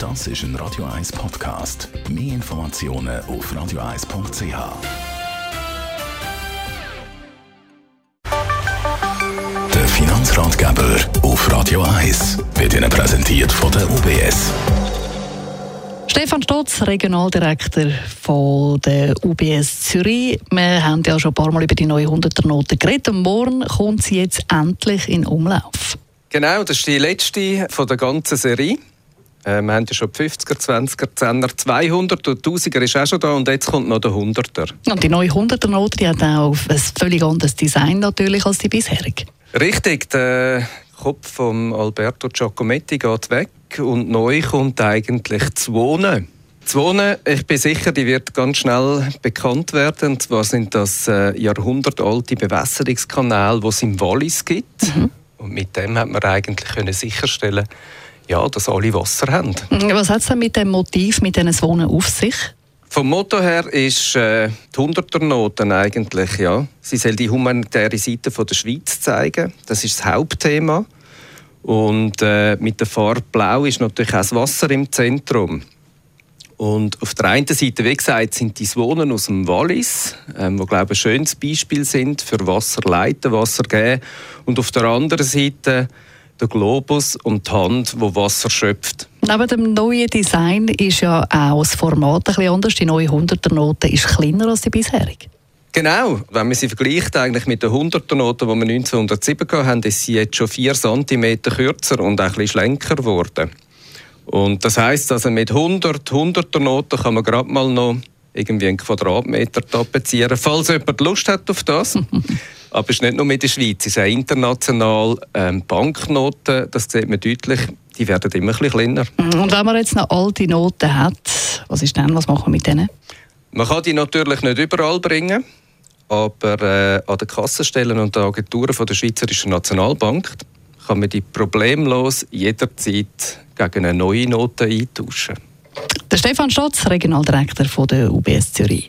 Das ist ein Radio 1 Podcast. Mehr Informationen auf radio1.ch. Der Finanzratgeber auf Radio 1 wird Ihnen präsentiert von der UBS. Stefan Stotz, Regionaldirektor von der UBS Zürich. Wir haben ja schon ein paar Mal über die neue 100er-Note geredet. Und morgen kommt sie jetzt endlich in Umlauf. Genau, das ist die letzte von der ganzen Serie. Äh, wir haben ja schon die 50er, 20er, 10er, 200 und 1000er ist auch schon da und jetzt kommt noch der 100er. Und die neue 100er-Note die hat auch ein völlig anderes Design natürlich als die bisherige. Richtig, der Kopf von Alberto Giacometti geht weg und neu kommt eigentlich das Wohnen. Das Wohnen, ich bin sicher, die wird ganz schnell bekannt werden. Und zwar sind das äh, jahrhundertalte Bewässerungskanäle, die es im Wallis gibt. Mhm. Und mit dem hat man eigentlich können sicherstellen ja, dass alle Wasser haben. Was hat es denn mit dem Motiv, mit diesem Wohnen auf sich? Vom Motto her ist äh, die Hunderternoten eigentlich, ja. Sie soll die humanitäre Seite von der Schweiz zeigen. Das ist das Hauptthema. Und äh, mit der Farbe Blau ist natürlich auch das Wasser im Zentrum. Und auf der einen Seite, wie gesagt, sind die Wohnen aus dem Wallis, ähm, wo glaube ich, ein schönes Beispiel sind für Wasser leiten, Wasser geben. Und auf der anderen Seite der Globus und die Hand, wo Wasser schöpft. Neben dem neuen Design ist ja auch das Format ein bisschen anders. Die neue 100er-Note ist kleiner als die bisherige. Genau, wenn man sie vergleicht eigentlich mit der 100er-Note, die wir 1907 hatten, ist sie jetzt schon 4 cm kürzer und auch ein bisschen schlanker geworden. Und das heisst, also mit 100 100er-Noten kann man gerade mal noch irgendwie einen Quadratmeter tapezieren, falls jemand Lust hat auf das. Aber es ist nicht nur mit der Schweiz, es ist auch international. Ähm, Banknoten, das sieht man deutlich, die werden immer ein bisschen kleiner. Und wenn man jetzt noch alte Noten hat, was ist dann, was machen wir mit denen? Man kann die natürlich nicht überall bringen, aber äh, an den Kassenstellen und den Agenturen von der Schweizerischen Nationalbank kann man die problemlos jederzeit gegen eine neue Note eintauschen. Der Stefan Stotz, Regionaldirektor von der UBS Zürich.